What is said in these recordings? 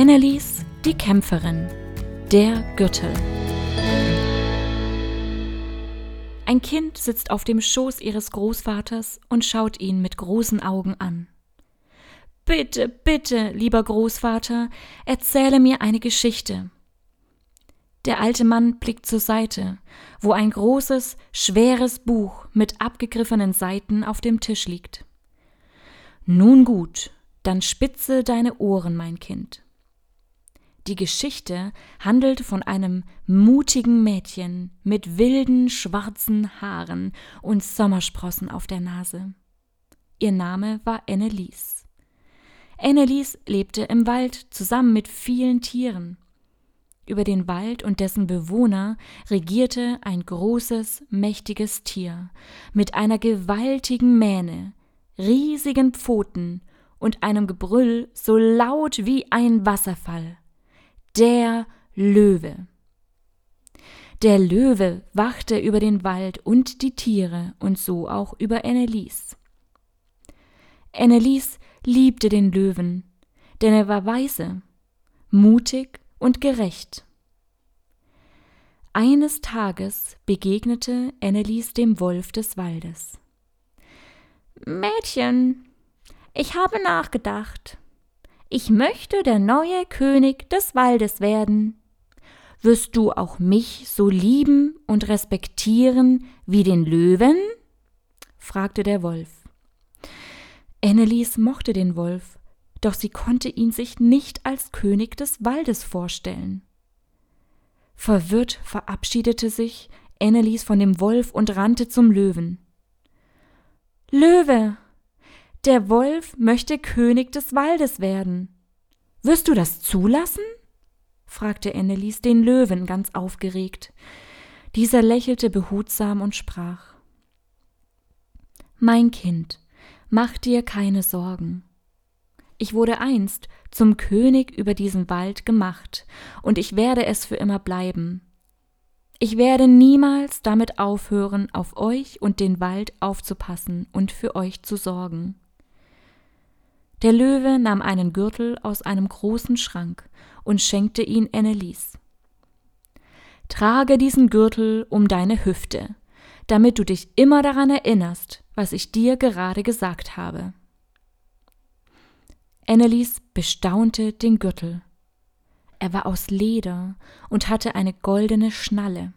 Annelies, die Kämpferin, der Gürtel. Ein Kind sitzt auf dem Schoß ihres Großvaters und schaut ihn mit großen Augen an. Bitte, bitte, lieber Großvater, erzähle mir eine Geschichte. Der alte Mann blickt zur Seite, wo ein großes, schweres Buch mit abgegriffenen Seiten auf dem Tisch liegt. Nun gut, dann spitze deine Ohren, mein Kind. Die Geschichte handelt von einem mutigen Mädchen mit wilden schwarzen Haaren und Sommersprossen auf der Nase. Ihr Name war Annelies. Annelies lebte im Wald zusammen mit vielen Tieren. Über den Wald und dessen Bewohner regierte ein großes, mächtiges Tier mit einer gewaltigen Mähne, riesigen Pfoten und einem Gebrüll so laut wie ein Wasserfall der Löwe. Der Löwe wachte über den Wald und die Tiere und so auch über Annelies. Annelies liebte den Löwen, denn er war weise, mutig und gerecht. Eines Tages begegnete Annelies dem Wolf des Waldes. Mädchen, ich habe nachgedacht. Ich möchte der neue König des Waldes werden. Wirst du auch mich so lieben und respektieren wie den Löwen? fragte der Wolf. Annelies mochte den Wolf, doch sie konnte ihn sich nicht als König des Waldes vorstellen. Verwirrt verabschiedete sich Annelies von dem Wolf und rannte zum Löwen. Löwe, der Wolf möchte König des Waldes werden. Wirst du das zulassen? fragte Annelies den Löwen ganz aufgeregt. Dieser lächelte behutsam und sprach Mein Kind, mach dir keine Sorgen. Ich wurde einst zum König über diesen Wald gemacht, und ich werde es für immer bleiben. Ich werde niemals damit aufhören, auf euch und den Wald aufzupassen und für euch zu sorgen. Der Löwe nahm einen Gürtel aus einem großen Schrank und schenkte ihn Annelies. Trage diesen Gürtel um deine Hüfte, damit du dich immer daran erinnerst, was ich dir gerade gesagt habe. Annelies bestaunte den Gürtel. Er war aus Leder und hatte eine goldene Schnalle.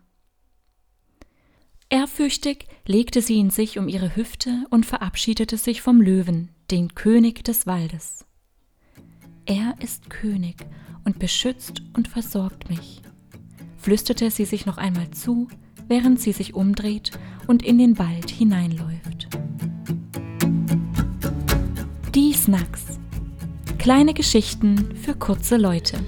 Ehrfürchtig legte sie ihn sich um ihre Hüfte und verabschiedete sich vom Löwen, den König des Waldes. Er ist König und beschützt und versorgt mich, flüsterte sie sich noch einmal zu, während sie sich umdreht und in den Wald hineinläuft. Die Snacks. Kleine Geschichten für kurze Leute.